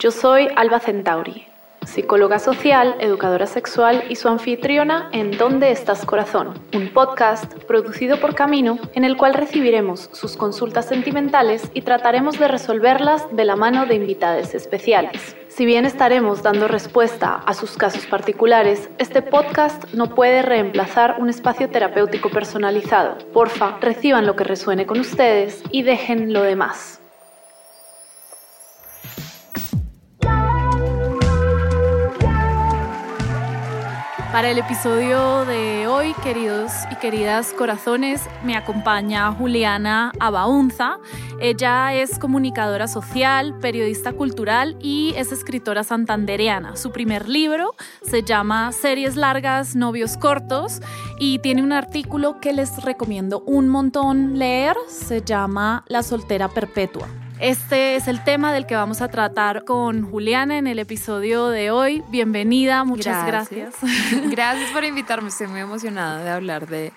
Yo soy Alba Centauri, psicóloga social, educadora sexual y su anfitriona en ¿Dónde estás corazón? Un podcast producido por Camino en el cual recibiremos sus consultas sentimentales y trataremos de resolverlas de la mano de invitados especiales. Si bien estaremos dando respuesta a sus casos particulares, este podcast no puede reemplazar un espacio terapéutico personalizado. Porfa, reciban lo que resuene con ustedes y dejen lo demás. Para el episodio de hoy, queridos y queridas corazones, me acompaña Juliana Abaunza. Ella es comunicadora social, periodista cultural y es escritora santandereana. Su primer libro se llama Series largas, novios cortos y tiene un artículo que les recomiendo un montón leer. Se llama La soltera perpetua. Este es el tema del que vamos a tratar con Juliana en el episodio de hoy. Bienvenida, muchas gracias. Gracias, por invitarme, estoy muy emocionada de hablar de,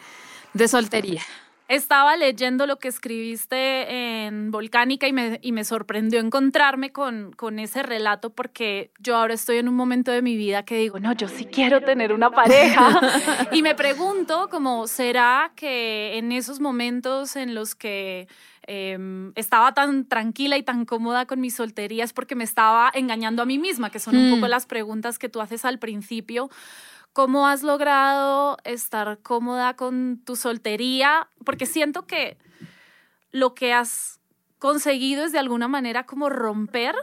de soltería. Estaba leyendo lo que escribiste en Volcánica y me, y me sorprendió encontrarme con, con, ese relato porque yo ahora estoy en un momento de mi vida que digo, no, yo sí quiero tener una pareja. y me pregunto, como, ¿será que en esos momentos en los que Em, estaba tan tranquila y tan cómoda con mi soltería es porque me estaba engañando a mí misma, que son un poco mm. las preguntas que tú haces al principio. ¿Cómo has logrado estar cómoda con tu soltería? Porque siento que lo que has conseguido es de alguna manera como romper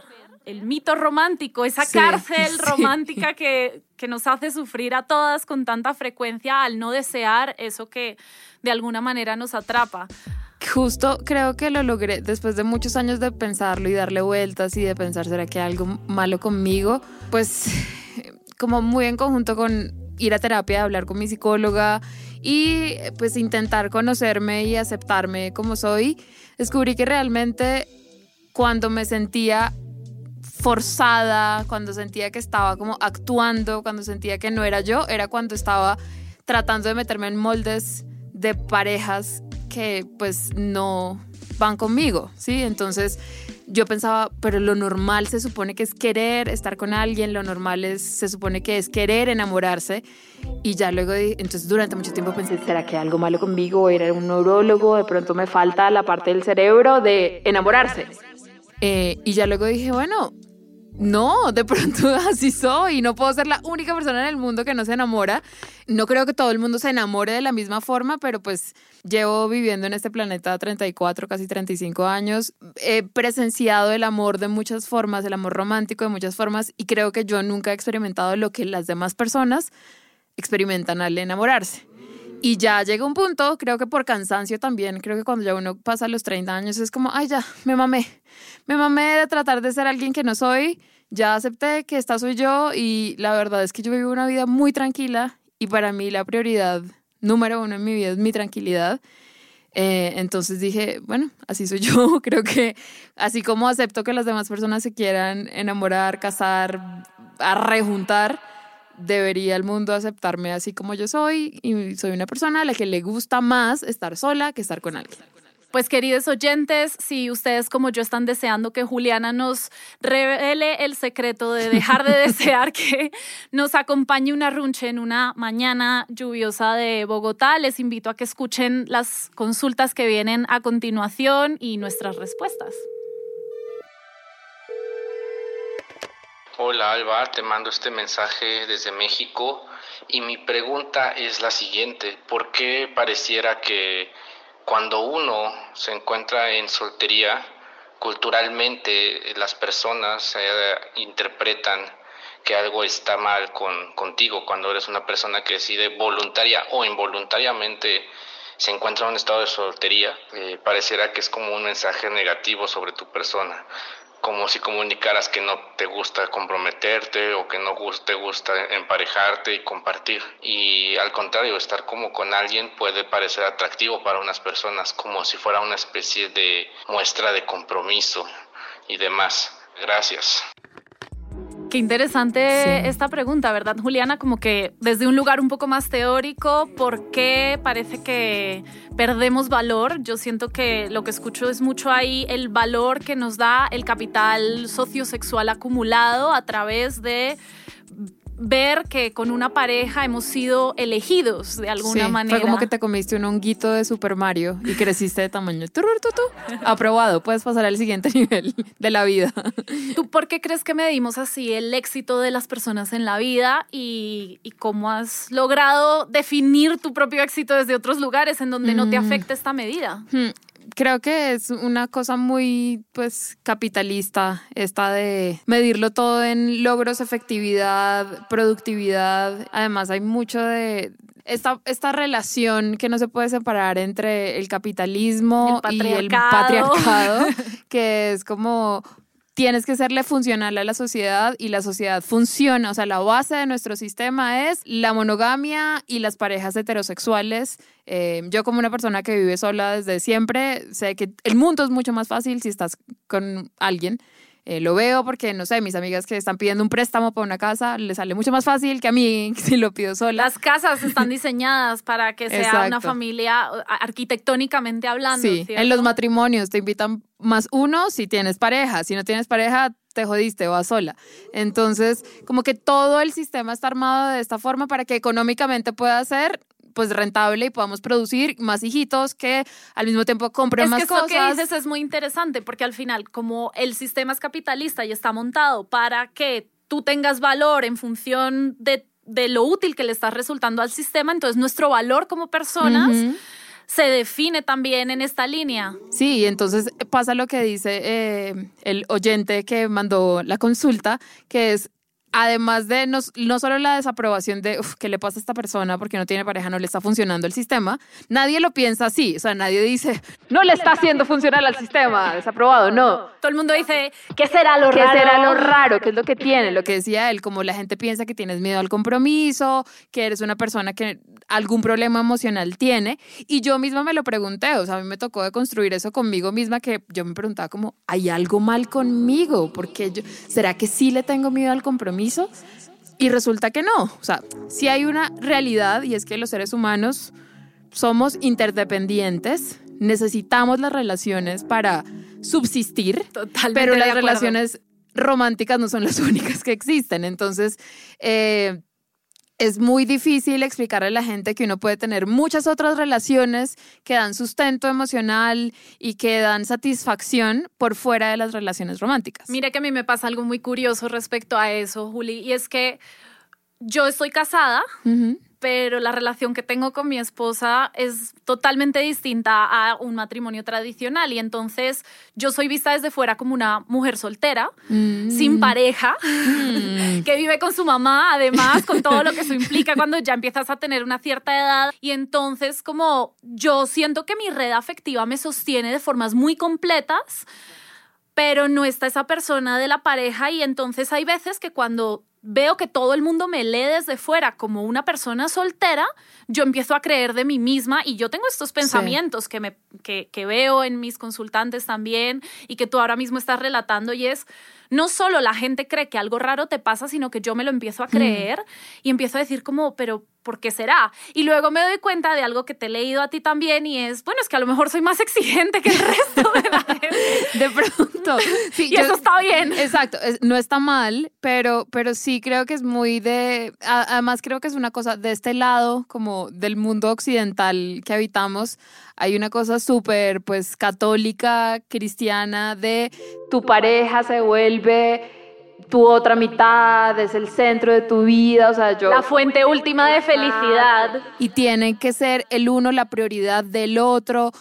el mito romántico, esa cárcel romántica que, que nos hace sufrir a todas con tanta frecuencia al no desear eso que de alguna manera nos atrapa. Justo creo que lo logré después de muchos años de pensarlo y darle vueltas y de pensar, ¿será que hay algo malo conmigo? Pues como muy en conjunto con ir a terapia, hablar con mi psicóloga y pues intentar conocerme y aceptarme como soy, descubrí que realmente cuando me sentía forzada, cuando sentía que estaba como actuando, cuando sentía que no era yo, era cuando estaba tratando de meterme en moldes de parejas que pues no van conmigo, ¿sí? Entonces yo pensaba, pero lo normal se supone que es querer estar con alguien, lo normal es, se supone que es querer enamorarse. Y ya luego, entonces durante mucho tiempo pensé, ¿será que algo malo conmigo? Era un neurólogo, de pronto me falta la parte del cerebro de enamorarse. Eh, y ya luego dije, bueno, no, de pronto así soy. No puedo ser la única persona en el mundo que no se enamora. No creo que todo el mundo se enamore de la misma forma, pero pues llevo viviendo en este planeta 34, casi 35 años. He presenciado el amor de muchas formas, el amor romántico de muchas formas, y creo que yo nunca he experimentado lo que las demás personas experimentan al enamorarse. Y ya llega un punto, creo que por cansancio también, creo que cuando ya uno pasa los 30 años es como, ay, ya, me mamé. Me mamé de tratar de ser alguien que no soy, ya acepté que esta soy yo y la verdad es que yo vivo una vida muy tranquila y para mí la prioridad número uno en mi vida es mi tranquilidad. Eh, entonces dije, bueno, así soy yo. Creo que así como acepto que las demás personas se quieran enamorar, casar, a rejuntar, debería el mundo aceptarme así como yo soy y soy una persona a la que le gusta más estar sola que estar con alguien. Pues queridos oyentes, si ustedes como yo están deseando que Juliana nos revele el secreto de dejar de desear que nos acompañe una runche en una mañana lluviosa de Bogotá, les invito a que escuchen las consultas que vienen a continuación y nuestras respuestas. Hola Alba, te mando este mensaje desde México. Y mi pregunta es la siguiente, ¿por qué pareciera que cuando uno se encuentra en soltería, culturalmente las personas eh, interpretan que algo está mal con, contigo cuando eres una persona que decide voluntaria o involuntariamente se encuentra en un estado de soltería, eh, pareciera que es como un mensaje negativo sobre tu persona como si comunicaras que no te gusta comprometerte o que no te gusta emparejarte y compartir. Y al contrario, estar como con alguien puede parecer atractivo para unas personas, como si fuera una especie de muestra de compromiso y demás. Gracias. Qué interesante esta pregunta, ¿verdad, Juliana? Como que desde un lugar un poco más teórico, ¿por qué parece que perdemos valor? Yo siento que lo que escucho es mucho ahí el valor que nos da el capital sociosexual acumulado a través de ver que con una pareja hemos sido elegidos de alguna sí, manera. Fue como que te comiste un honguito de Super Mario y creciste de tamaño. Aprobado, puedes pasar al siguiente nivel de la vida. ¿Tú por qué crees que medimos así el éxito de las personas en la vida y, y cómo has logrado definir tu propio éxito desde otros lugares en donde no te mm. afecta esta medida? Creo que es una cosa muy pues capitalista esta de medirlo todo en logros, efectividad, productividad. Además hay mucho de esta, esta relación que no se puede separar entre el capitalismo y el patriarcado, que es como tienes que serle funcional a la sociedad y la sociedad funciona, o sea, la base de nuestro sistema es la monogamia y las parejas heterosexuales. Eh, yo como una persona que vive sola desde siempre, sé que el mundo es mucho más fácil si estás con alguien. Eh, lo veo porque, no sé, mis amigas que están pidiendo un préstamo para una casa, les sale mucho más fácil que a mí si lo pido sola. Las casas están diseñadas para que sea una familia arquitectónicamente hablando. Sí, en los matrimonios te invitan más uno si tienes pareja, si no tienes pareja te jodiste, vas sola. Entonces, como que todo el sistema está armado de esta forma para que económicamente pueda ser pues rentable y podamos producir más hijitos que al mismo tiempo compren más cosas. Es que que dices es muy interesante porque al final como el sistema es capitalista y está montado para que tú tengas valor en función de, lo útil que le estás resultando al sistema, entonces nuestro valor como personas se define también en esta línea. Sí, entonces pasa lo que dice eh, el oyente que mandó la consulta, que es además de no, no, solo la desaprobación de qué le pasa a esta persona porque no tiene pareja, no le está funcionando el sistema, nadie lo piensa así. O sea, nadie dice, no le está haciendo funcionar al sistema, desaprobado, no. Todo el mundo dice, ¿qué será lo ¿Qué raro? será lo raro? ¿Qué es lo que tiene? Lo que decía él, como la gente piensa que tienes miedo al compromiso, que eres una persona que algún problema emocional tiene. Y yo misma me lo pregunté, o sea, a mí me tocó de construir eso conmigo misma, que yo me preguntaba como, ¿hay algo mal conmigo? Porque yo, ¿será que sí le tengo miedo al compromiso? Y resulta que no. O sea, sí hay una realidad y es que los seres humanos somos interdependientes, necesitamos las relaciones para subsistir, Totalmente pero las relaciones románticas no son las únicas que existen. Entonces, eh, es muy difícil explicarle a la gente que uno puede tener muchas otras relaciones que dan sustento emocional y que dan satisfacción por fuera de las relaciones románticas. Mira que a mí me pasa algo muy curioso respecto a eso, Juli, y es que yo estoy casada pero la relación que tengo con mi esposa es totalmente distinta a un matrimonio tradicional y entonces yo soy vista desde fuera como una mujer soltera, mm. sin pareja, mm. que vive con su mamá, además, con todo lo que eso implica cuando ya empiezas a tener una cierta edad y entonces como yo siento que mi red afectiva me sostiene de formas muy completas pero no está esa persona de la pareja y entonces hay veces que cuando veo que todo el mundo me lee desde fuera como una persona soltera, yo empiezo a creer de mí misma y yo tengo estos pensamientos que, me, que, que veo en mis consultantes también y que tú ahora mismo estás relatando y es, no solo la gente cree que algo raro te pasa, sino que yo me lo empiezo a mm. creer y empiezo a decir como, pero ¿por qué será? Y luego me doy cuenta de algo que te he leído a ti también y es, bueno, es que a lo mejor soy más exigente que el resto de la gente. De pronto. Sí, y eso está bien. Exacto, no está mal, pero, pero sí creo que es muy de, además creo que es una cosa de este lado, como del mundo occidental que habitamos, hay una cosa súper, pues, católica, cristiana, de tu pareja se vuelve tu otra mitad, es el centro de tu vida, o sea, yo... La fuente última de felicidad. Y tiene que ser el uno la prioridad del otro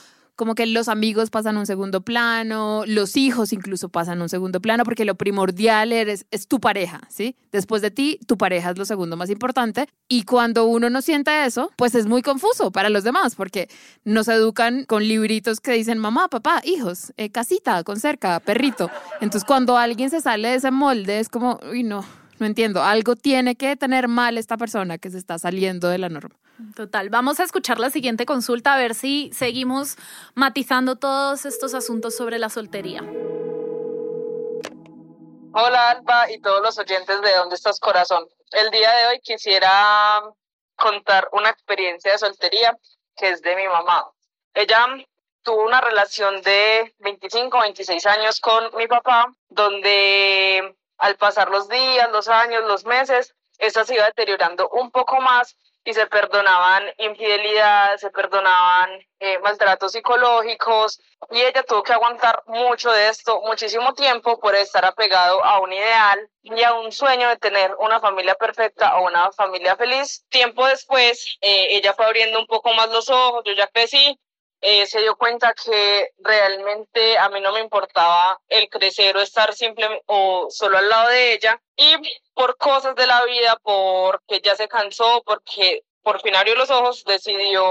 como que los amigos pasan un segundo plano, los hijos incluso pasan un segundo plano, porque lo primordial eres, es tu pareja, ¿sí? Después de ti, tu pareja es lo segundo más importante. Y cuando uno no siente eso, pues es muy confuso para los demás, porque nos educan con libritos que dicen mamá, papá, hijos, eh, casita, con cerca, perrito. Entonces cuando alguien se sale de ese molde, es como, uy, no, no entiendo, algo tiene que tener mal esta persona que se está saliendo de la norma. Total, vamos a escuchar la siguiente consulta a ver si seguimos matizando todos estos asuntos sobre la soltería. Hola Alba y todos los oyentes de ¿Dónde estás corazón? El día de hoy quisiera contar una experiencia de soltería que es de mi mamá. Ella tuvo una relación de 25, 26 años con mi papá, donde al pasar los días, los años, los meses, esta se iba deteriorando un poco más y se perdonaban infidelidades, se perdonaban eh, maltratos psicológicos y ella tuvo que aguantar mucho de esto, muchísimo tiempo por estar apegado a un ideal y a un sueño de tener una familia perfecta o una familia feliz. Tiempo después, eh, ella fue abriendo un poco más los ojos, yo ya crecí, eh, se dio cuenta que realmente a mí no me importaba el crecer o estar simplemente o solo al lado de ella y por cosas de la vida, porque ya se cansó, porque por fin abrió los ojos, decidió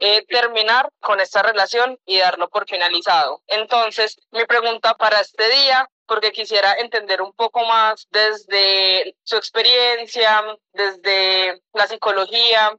eh, terminar con esta relación y darlo por finalizado. Entonces, mi pregunta para este día, porque quisiera entender un poco más desde su experiencia, desde la psicología,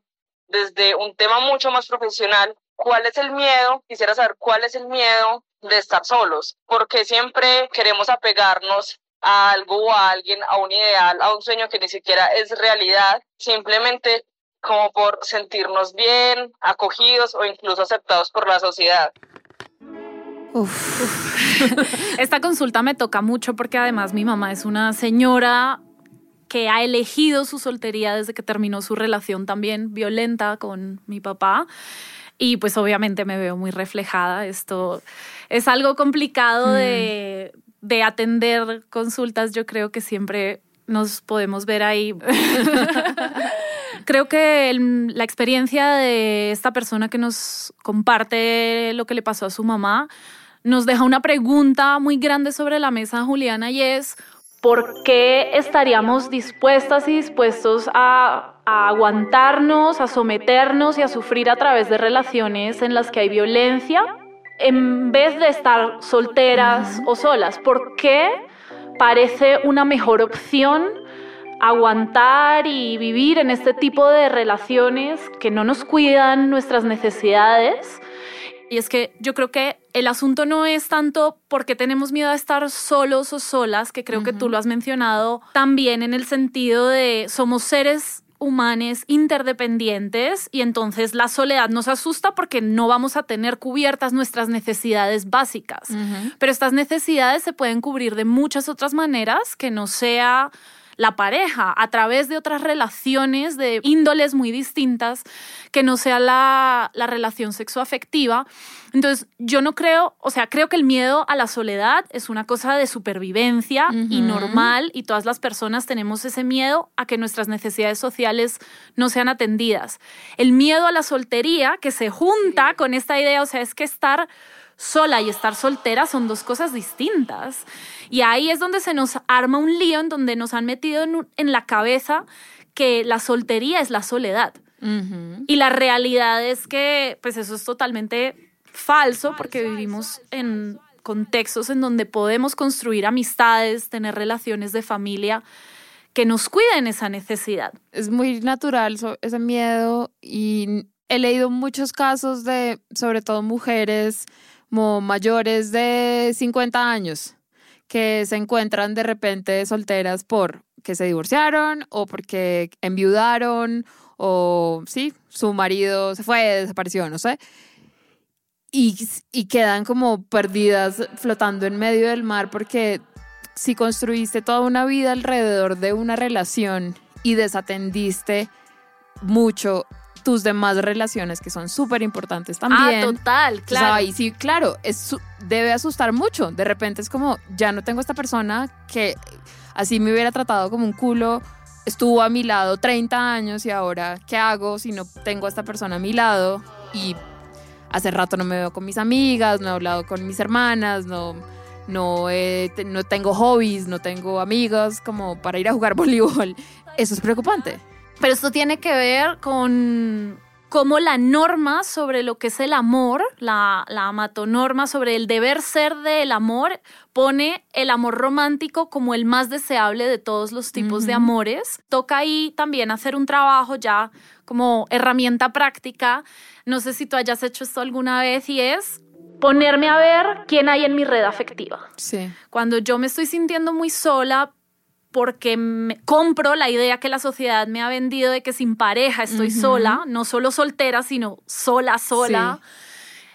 desde un tema mucho más profesional, ¿cuál es el miedo? Quisiera saber cuál es el miedo de estar solos, porque siempre queremos apegarnos a algo o a alguien, a un ideal, a un sueño que ni siquiera es realidad, simplemente como por sentirnos bien, acogidos o incluso aceptados por la sociedad. Esta consulta me toca mucho porque además mi mamá es una señora que ha elegido su soltería desde que terminó su relación también violenta con mi papá. Y pues obviamente me veo muy reflejada. Esto es algo complicado mm. de, de atender consultas. Yo creo que siempre nos podemos ver ahí. Creo que la experiencia de esta persona que nos comparte lo que le pasó a su mamá nos deja una pregunta muy grande sobre la mesa, Juliana, y es, ¿por qué estaríamos dispuestas y dispuestos a, aguantarnos, a someternos y a sufrir a través de relaciones en las que hay violencia en vez de estar solteras o solas? ¿Por qué parece una mejor opción aguantar y vivir en este tipo de relaciones que no nos cuidan nuestras necesidades? Y es que yo creo que el asunto no es tanto porque tenemos miedo a estar solos o solas, que creo que tú lo has mencionado también en el sentido de somos seres humanos interdependientes y entonces la soledad nos asusta porque no vamos a tener cubiertas nuestras necesidades básicas. Pero estas necesidades se pueden cubrir de muchas otras maneras que no sea la pareja a través de otras relaciones de índoles muy distintas que no sea la, la relación sexoafectiva. Entonces, yo no creo, o sea, creo que el miedo a la soledad es una cosa de supervivencia y normal y todas las personas tenemos ese miedo a que nuestras necesidades sociales no sean atendidas. El miedo a la soltería que se junta con esta idea, o sea, es que estar sola y estar soltera son dos cosas distintas. Y ahí es donde se nos arma un lío en donde nos han metido en, la cabeza que la soltería es la soledad. Y la realidad es que, pues eso es totalmente falso porque vivimos en contextos en donde podemos construir amistades, tener relaciones de familia que nos cuiden esa necesidad. Es muy natural ese miedo y he leído muchos casos de, sobre todo mujeres, como mayores de 50 años que se encuentran de repente solteras por que se divorciaron o porque enviudaron o sí, su marido se fue, desapareció, no sé. Y, y quedan como perdidas flotando en medio del mar porque si construiste toda una vida alrededor de una relación y desatendiste mucho tus demás relaciones que son súper importantes ah, también. Ah, total, claro. ahí sí, claro, es, debe asustar mucho. De repente es como, ya no tengo esta persona que así me hubiera tratado como un culo, estuvo a mi lado 30 años y ahora, ¿qué hago si no tengo a esta persona a mi lado? Y hace rato no me veo con mis amigas, no he hablado con mis hermanas, no, no, no tengo hobbies, no tengo amigas como para ir a jugar voleibol. Eso es preocupante. Pero esto tiene que ver con cómo la norma sobre lo que es el amor, la, la amatonorma sobre el deber ser del amor, pone el amor romántico como el más deseable de todos los tipos de amores. Toca ahí también hacer un trabajo ya como herramienta práctica. No sé si tú hayas hecho esto alguna vez y es ponerme a ver quién hay en mi red afectiva. Sí. Cuando yo me estoy sintiendo muy sola porque me compro la idea que la sociedad me ha vendido de que sin pareja estoy sola, no solo soltera, sino sola, sola.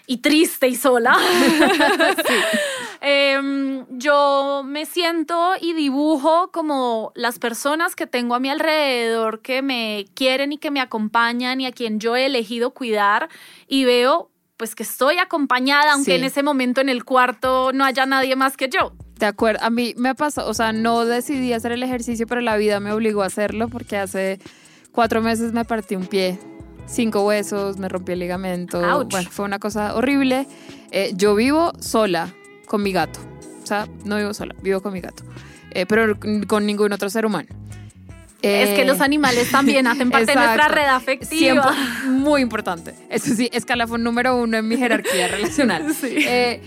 Y triste y sola. Em, yo me siento y dibujo como las personas que tengo a mi alrededor que me quieren y que me acompañan y a quien yo he elegido cuidar y veo pues que estoy acompañada, aunque en ese momento en el cuarto no haya nadie más que yo. De acuerdo, a mí me pasó, o sea, no decidí hacer el ejercicio, pero la vida me obligó a hacerlo porque hace cuatro meses me partí un pie, cinco huesos, me rompí el ligamento. Bueno, fue una cosa horrible. Eh, yo vivo sola con mi gato, o sea, no vivo sola, vivo con mi gato, eh, pero con ningún otro ser humano es que los eh, animales también hacen parte de nuestra red afectiva. muy importante. Eso sí, escalafón número uno en mi jerarquía relacional. Eh,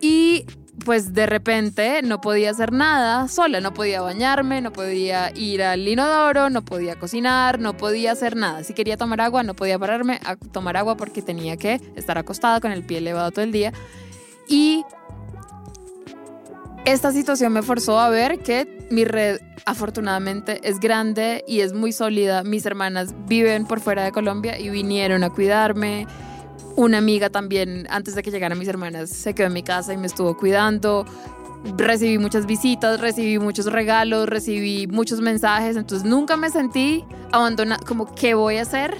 y pues de repente no podía hacer nada sola, no podía bañarme, no podía ir al inodoro, no podía cocinar, no podía hacer nada. Si quería tomar agua, no podía pararme a tomar agua porque tenía que estar acostada con el pie elevado todo el día. Y esta situación me forzó a ver que mi red afortunadamente es grande y es muy sólida. Mis hermanas viven por fuera de Colombia y vinieron a cuidarme. Una amiga también, antes de que llegaran mis hermanas, se quedó en mi casa y me estuvo cuidando. Recibí muchas visitas, recibí muchos regalos, recibí muchos mensajes, entonces nunca me sentí abandonada, como, ¿qué voy a hacer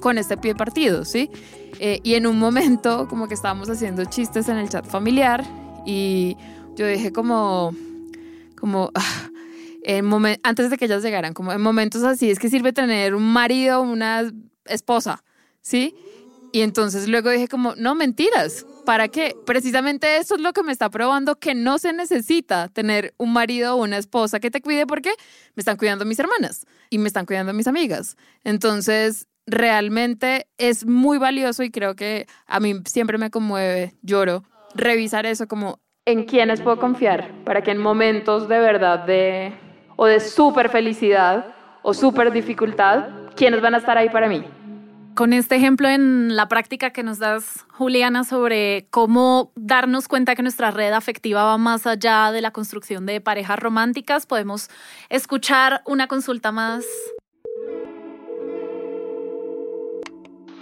con este pie partido? ¿sí? Eh, y en un momento, como que estábamos haciendo chistes en el chat familiar y yo dije como, como, en antes de que ellas llegaran, como en momentos así, es que sirve tener un marido, una esposa, ¿sí? Y entonces luego dije como, no, mentiras, ¿para qué? Precisamente eso es lo que me está probando que no se necesita tener un marido o una esposa que te cuide porque me están cuidando mis hermanas y me están cuidando mis amigas. Entonces, realmente es muy valioso y creo que a mí siempre me conmueve, lloro, revisar eso como en quiénes puedo confiar para que en momentos de verdad de o de súper felicidad o súper dificultad, quiénes van a estar ahí para mí. Con este ejemplo en la práctica que nos das, Juliana, sobre cómo darnos cuenta que nuestra red afectiva va más allá de la construcción de parejas románticas, podemos escuchar una consulta más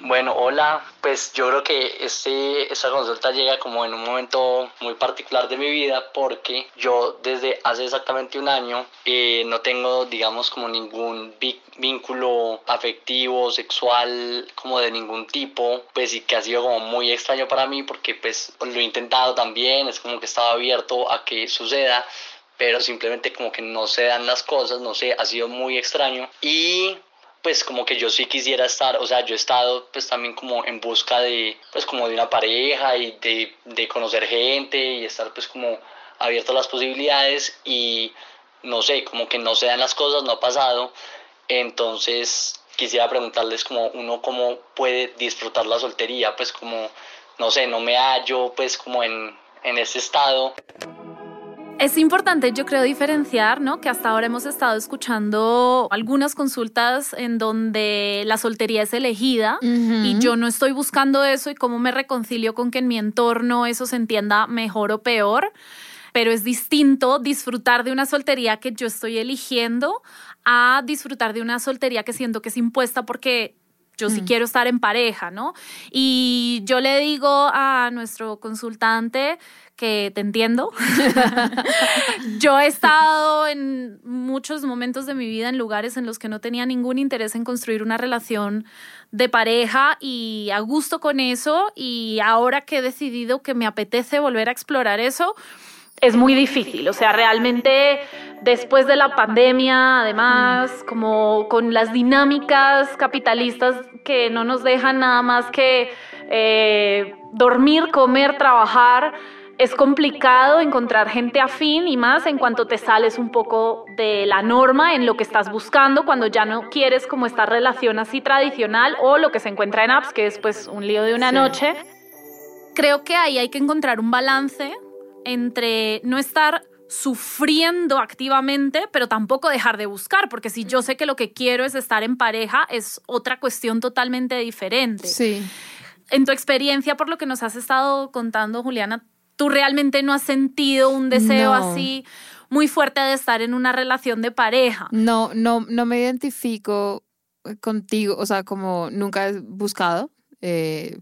Bueno, hola, pues yo creo que este, esta consulta llega como en un momento muy particular de mi vida porque yo desde hace exactamente un año eh, no tengo, digamos, como ningún vínculo afectivo, sexual, como de ningún tipo, pues y que ha sido como muy extraño para mí porque pues lo he intentado también, es como que estaba abierto a que suceda pero simplemente como que no se dan las cosas, no sé, ha sido muy extraño. Y pues como que yo sí quisiera estar, o sea, yo he estado pues también como en busca de, pues como de una pareja y de, de conocer gente y estar pues como abierto a las posibilidades y no sé, como que no se dan las cosas, no ha pasado, entonces quisiera preguntarles como uno cómo puede disfrutar la soltería, pues como, no sé, no me hallo pues como en, en ese estado. Es importante, yo creo, diferenciar, ¿no? Que hasta ahora hemos estado escuchando algunas consultas en donde la soltería es elegida y yo no estoy buscando eso y cómo me reconcilio con que en mi entorno eso se entienda mejor o peor. Pero es distinto disfrutar de una soltería que yo estoy eligiendo a disfrutar de una soltería que siento que es impuesta porque yo sí mm. quiero estar en pareja, ¿no? Y yo le digo a nuestro consultante que te entiendo. yo he estado en muchos momentos de mi vida en lugares en los que no tenía ningún interés en construir una relación de pareja y a gusto con eso y ahora que he decidido que me apetece volver a explorar eso, es muy difícil. O sea, realmente después de la pandemia, además, como con las dinámicas capitalistas que no nos dejan nada más que eh, dormir, comer, trabajar, es complicado encontrar gente afín y más en cuanto te sales un poco de la norma en lo que estás buscando cuando ya no quieres como esta relación así tradicional o lo que se encuentra en apps, que es pues un lío de una noche. Creo que ahí hay que encontrar un balance entre no estar sufriendo activamente, pero tampoco dejar de buscar, porque si yo sé que lo que quiero es estar en pareja, es otra cuestión totalmente diferente. Sí. en tu experiencia, por lo que nos has estado contando, Juliana, tú realmente no has sentido un deseo así muy fuerte de estar en una relación de pareja. No, no, no me identifico contigo, o sea, como nunca he buscado. Eh.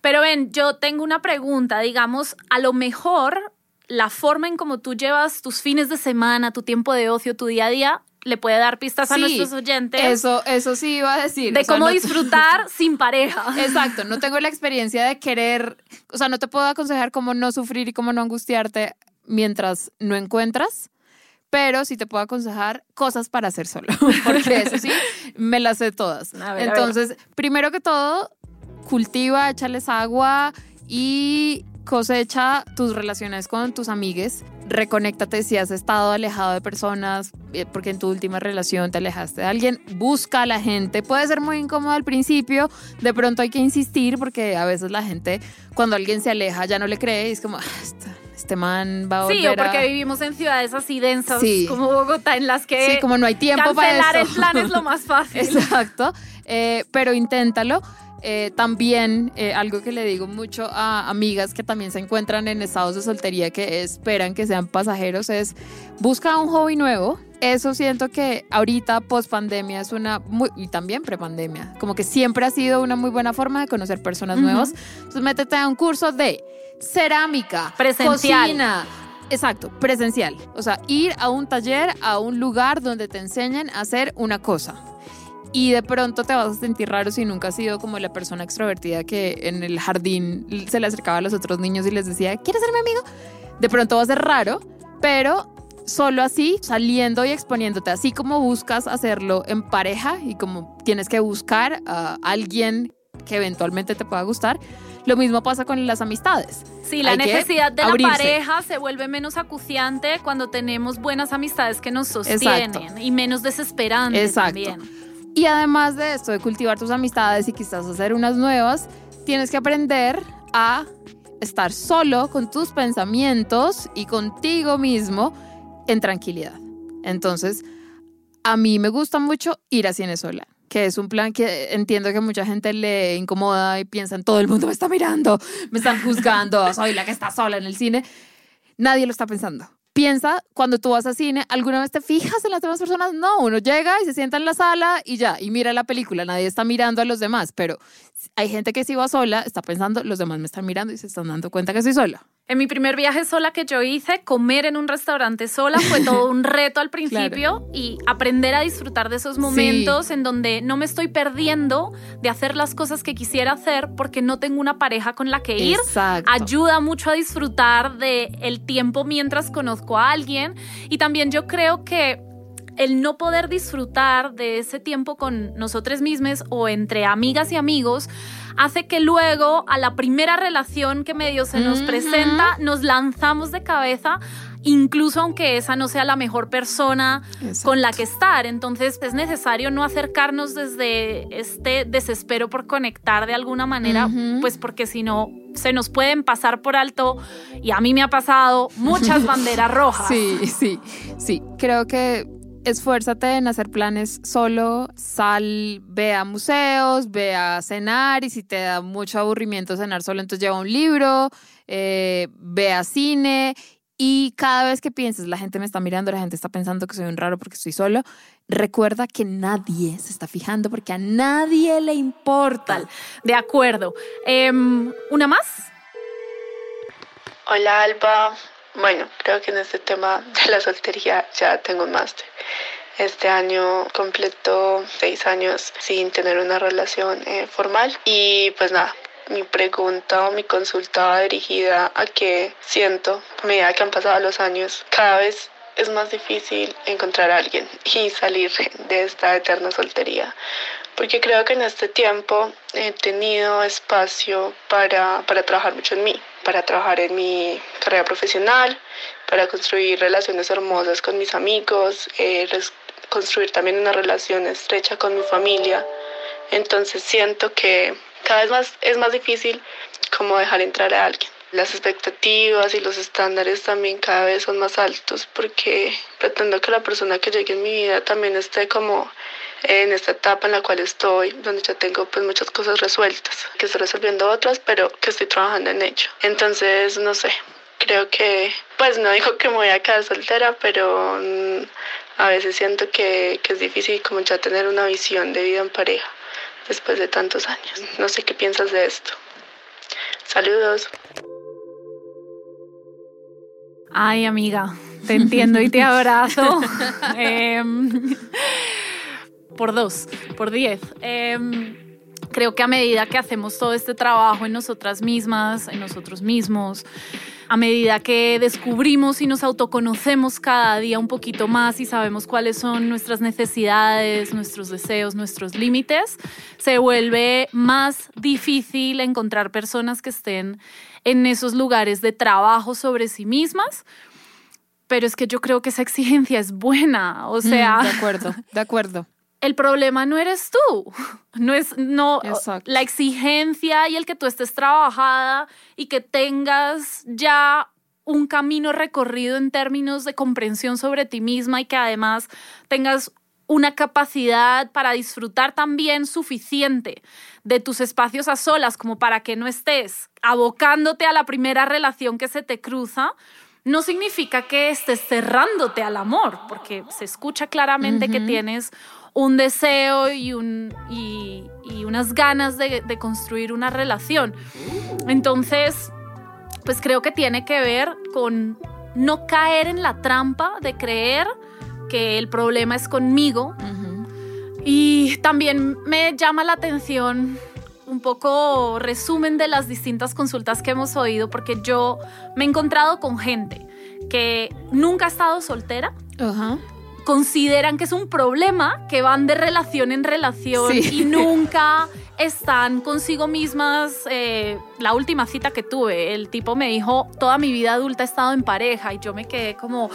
Pero ven, yo tengo una pregunta, digamos, a lo mejor la forma en cómo tú llevas tus fines de semana, tu tiempo de ocio, tu día a día, le puede dar pistas a nuestros oyentes. Eso, eso sí iba a decir. De cómo disfrutar sin pareja. Exacto, no tengo la experiencia de querer, o sea, no te puedo aconsejar cómo no sufrir y cómo no angustiarte mientras no encuentras, pero sí te puedo aconsejar cosas para hacer solo, porque eso sí, me las sé todas. Entonces, primero que todo, cultiva, échales agua y cosecha tus relaciones con tus amigues. Reconéctate si has estado alejado de personas, eh, porque en tu última relación te alejaste de alguien. Busca a la gente. Puede ser muy incómodo al principio. De pronto hay que insistir, porque a veces la gente, cuando alguien se aleja, ya no le cree. Y es como, ah, este man va a volver Sí, o porque vivimos en ciudades así densas como Bogotá, en las que. Sí, como no hay tiempo para Cancelar el plan es lo más fácil. Exacto. Eh, pero inténtalo. Eh, también eh, algo que le digo mucho a amigas que también se encuentran en estados de soltería que esperan que sean pasajeros es busca un hobby nuevo. Eso siento que ahorita post pandemia es una muy, y también pre pandemia, como que siempre ha sido una muy buena forma de conocer personas nuevas. Entonces métete a un curso de cerámica, presencial. cocina, Exacto, presencial. O sea, ir a un taller, a un lugar donde te enseñen a hacer una cosa y de pronto te vas a sentir raro si nunca has sido como la persona extrovertida que en el jardín se le acercaba a los otros niños y les decía, ¿quieres ser mi amigo? De pronto va a ser raro, pero solo así, saliendo y exponiéndote, así como buscas hacerlo en pareja y como tienes que buscar a alguien que eventualmente te pueda gustar, lo mismo pasa con las amistades. Sí, la necesidad de la pareja se vuelve menos acuciante cuando tenemos buenas amistades que nos sostienen y menos desesperante Exacto. también. Y además de esto, de cultivar tus amistades y quizás hacer unas nuevas, tienes que aprender a estar solo con tus pensamientos y contigo mismo en tranquilidad. Entonces, a mí me gusta mucho ir a cine sola, que es un plan que entiendo que mucha gente le incomoda y piensan, todo el mundo me está mirando, me están juzgando, soy la que está sola en el cine. Nadie lo está pensando piensa cuando tú vas a cine, ¿alguna vez te fijas en las demás personas? No, uno llega y se sienta en la sala y ya, y mira la película, nadie está mirando a los demás, pero hay gente que si va sola, está pensando, los demás me están mirando y se están dando cuenta que soy sola. En mi primer viaje sola que yo hice, comer en un restaurante sola fue todo un reto al principio y aprender a disfrutar de esos momentos en donde no me estoy perdiendo de hacer las cosas que quisiera hacer porque no tengo una pareja con la que ir. Ayuda mucho a disfrutar de el tiempo mientras conozco a alguien y también yo creo que el no poder disfrutar de ese tiempo con nosotros mismos o entre amigas y amigos hace que luego a la primera relación que medio se nos presenta nos lanzamos de cabeza incluso aunque esa no sea la mejor persona con la que estar. Entonces es necesario no acercarnos desde este desespero por conectar de alguna manera, pues porque si no se nos pueden pasar por alto y a mí me ha pasado muchas banderas rojas. Sí, sí, sí. Creo que esfuérzate en hacer planes solo, sal, ve a museos, ve a cenar y si te da mucho aburrimiento cenar solo, entonces lleva un libro, eh, ve a cine y cada vez que pienses, la gente me está mirando, la gente está pensando que soy un raro porque estoy solo, recuerda que nadie se está fijando porque a nadie le importa. De acuerdo. Em, ¿Una más? Hola Alba, bueno, creo que en este tema de la soltería ya tengo un máster. Este año completo seis años sin tener una relación eh, formal y pues nada, mi pregunta o mi consulta va dirigida a que siento, a medida que han pasado los años, cada vez es más difícil encontrar a alguien y salir de esta eterna soltería. Porque creo que en este tiempo he tenido espacio para, para trabajar mucho en mí, para trabajar en mi carrera profesional, para construir relaciones hermosas con mis amigos, eh, construir también una relación estrecha con mi familia. Entonces siento que cada vez más es más difícil como dejar entrar a alguien. Las expectativas y los estándares también cada vez son más altos porque pretendo que la persona que llegue en mi vida también esté como en esta etapa en la cual estoy, donde ya tengo pues muchas cosas resueltas, que estoy resolviendo otras, pero que estoy trabajando en ello. Entonces, no sé, creo que, pues no digo que me voy a quedar soltera, pero mm, a veces siento que, que es difícil como ya tener una visión de vida en pareja después de tantos años. No sé qué piensas de esto. Saludos. Ay, amiga, te entiendo y te abrazo. Em, por dos, por diez. Em, creo que a medida que hacemos todo este trabajo en nosotras mismas, en nosotros mismos, a medida que descubrimos y nos autoconocemos cada día un poquito más y sabemos cuáles son nuestras necesidades, nuestros deseos, nuestros límites, se vuelve más difícil encontrar personas que estén en esos lugares de trabajo sobre sí mismas. Pero es que yo creo que esa exigencia es buena, o sea... de acuerdo, de acuerdo el problema no eres tú, no es no la exigencia y el que tú estés trabajada y que tengas ya un camino recorrido en términos de comprensión sobre ti misma y que además tengas una capacidad para disfrutar también suficiente de tus espacios a solas como para que no estés abocándote a la primera relación que se te cruza, no significa que estés cerrándote al amor, porque se escucha claramente que tienes un deseo y, un, y, unas ganas de, de, construir una relación. Entonces, pues creo que tiene que ver con no caer en la trampa de creer que el problema es conmigo. Y también me llama la atención un poco resumen de las distintas consultas que hemos oído, porque yo me he encontrado con gente que nunca ha estado soltera, Ajá consideran que es un problema que van de relación en relación y nunca están consigo mismas. Eh, la última cita que tuve, el tipo me dijo, toda mi vida adulta he estado en pareja y yo me quedé como,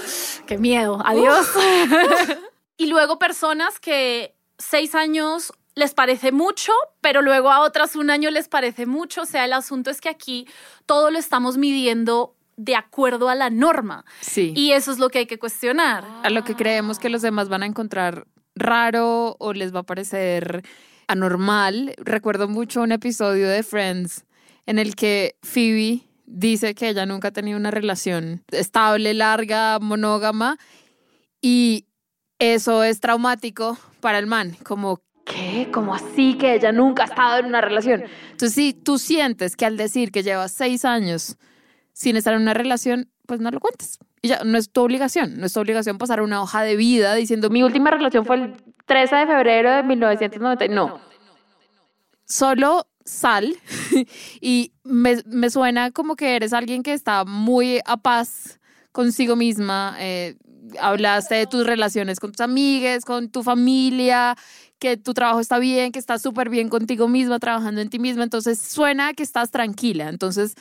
qué miedo, adiós. y luego personas que seis años les parece mucho, pero luego a otras un año les parece mucho. O sea, el asunto es que aquí todo lo estamos midiendo de acuerdo a la norma. Sí. Y eso es lo que hay que cuestionar. A lo que creemos que los demás van a encontrar raro o les va a parecer anormal. Recuerdo mucho un episodio de Friends en el que Phoebe dice que ella nunca ha tenido una relación estable, larga, monógama y eso es traumático para el man, como ¿Qué? ¿Cómo así que ella nunca ha estado en una relación? Entonces, si tú sientes que al decir que llevas seis años sin estar en una relación, pues no lo cuentes. Ya, no es tu obligación, no es tu obligación pasar una hoja de vida diciendo, mi última relación fue el 13 de febrero de 1990. No. Solo sal y me, me suena como que eres alguien que está muy a paz consigo misma. Eh, hablaste de tus relaciones con tus amigas, con tu familia, que tu trabajo está bien, que estás súper bien contigo misma, trabajando en ti misma. Entonces suena que estás tranquila. Entonces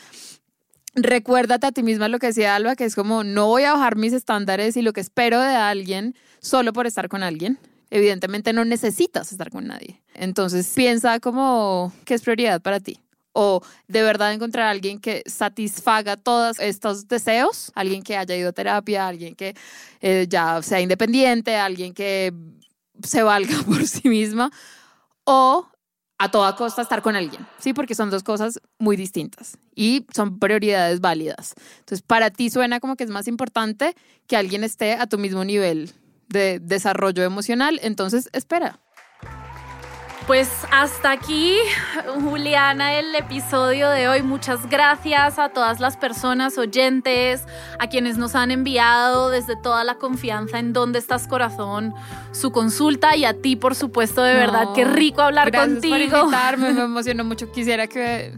recuérdate a ti misma lo que decía Alba, que es como no voy a bajar mis estándares y lo que espero de alguien solo por estar con alguien. Evidentemente no necesitas estar con nadie. Entonces piensa como qué es prioridad para ti. O de verdad encontrar a alguien que satisfaga todos estos deseos, alguien que haya ido a terapia, alguien que eh, ya sea independiente, alguien que se valga por sí misma, o a toda costa estar con alguien, ¿sí? Porque son dos cosas muy distintas y son prioridades válidas. Entonces, para ti suena como que es más importante que alguien esté a tu mismo nivel de desarrollo emocional, entonces espera. Pues hasta aquí, Juliana, el episodio de hoy. Muchas gracias a todas las personas oyentes, a quienes nos han enviado desde toda la confianza en dónde estás corazón su consulta y a ti, por supuesto, de verdad, qué rico hablar contigo. Por invitarme, me emocionó mucho. Quisiera que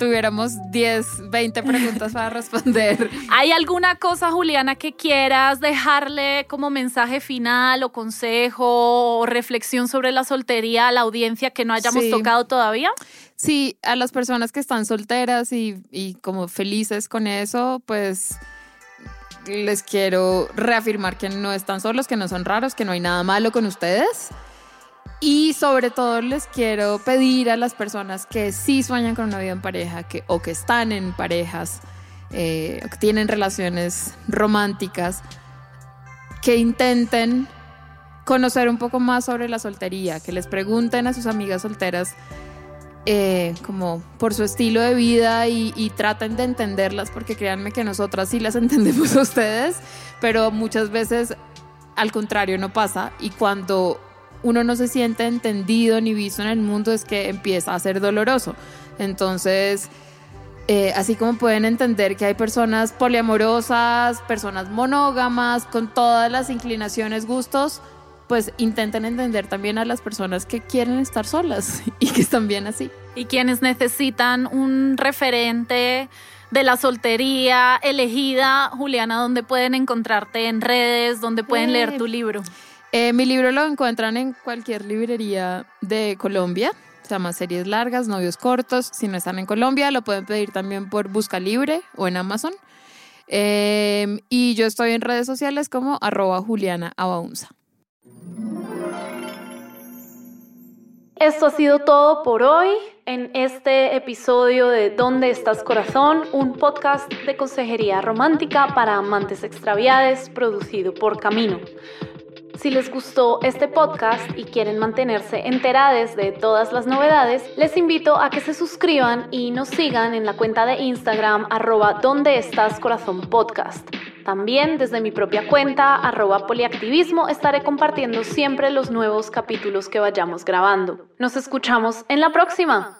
tuviéramos 10, 20 preguntas para responder. ¿Hay alguna cosa, Juliana, que quieras dejarle como mensaje final o consejo o reflexión sobre la soltería a la audiencia que no hayamos tocado todavía? Sí, a las personas que están solteras y, y como felices con eso, pues les quiero reafirmar que no están solos, que no son raros, que no hay nada malo con ustedes y sobre todo les quiero pedir a las personas que sí sueñan con una vida en pareja que, o que están en parejas, eh, o que tienen relaciones románticas, que intenten conocer un poco más sobre la soltería, que les pregunten a sus amigas solteras eh, como por su estilo de vida y, y, traten de entenderlas, porque créanme que nosotras sí las entendemos a ustedes, pero muchas veces al contrario no pasa y cuando uno no se siente entendido ni visto en el mundo es que empieza a ser doloroso. Entonces, eh, así como pueden entender que hay personas poliamorosas, personas monógamas, con todas las inclinaciones, gustos, pues intenten entender también a las personas que quieren estar solas y que están bien así. Y quienes necesitan un referente de la soltería elegida, Juliana, ¿dónde pueden encontrarte en redes? ¿Dónde pueden leer tu libro? Eh, mi libro lo encuentran en cualquier librería de Colombia. Se llama Series Largas, Novios Cortos. Si no están en Colombia, lo pueden pedir también por Busca Libre o en Amazon. Em, y yo estoy en redes sociales como arroba Juliana Abaunza. Esto ha sido todo por hoy en este episodio de ¿Dónde estás corazón? Un podcast de consejería romántica para amantes extraviados producido por Camino. Si les gustó este podcast y quieren mantenerse enterados de todas las novedades, les invito a que se suscriban y nos sigan en la cuenta de Instagram arroba donde estás corazón podcast. También desde mi propia cuenta arroba poliactivismo estaré compartiendo siempre los nuevos capítulos que vayamos grabando. Nos escuchamos en la próxima.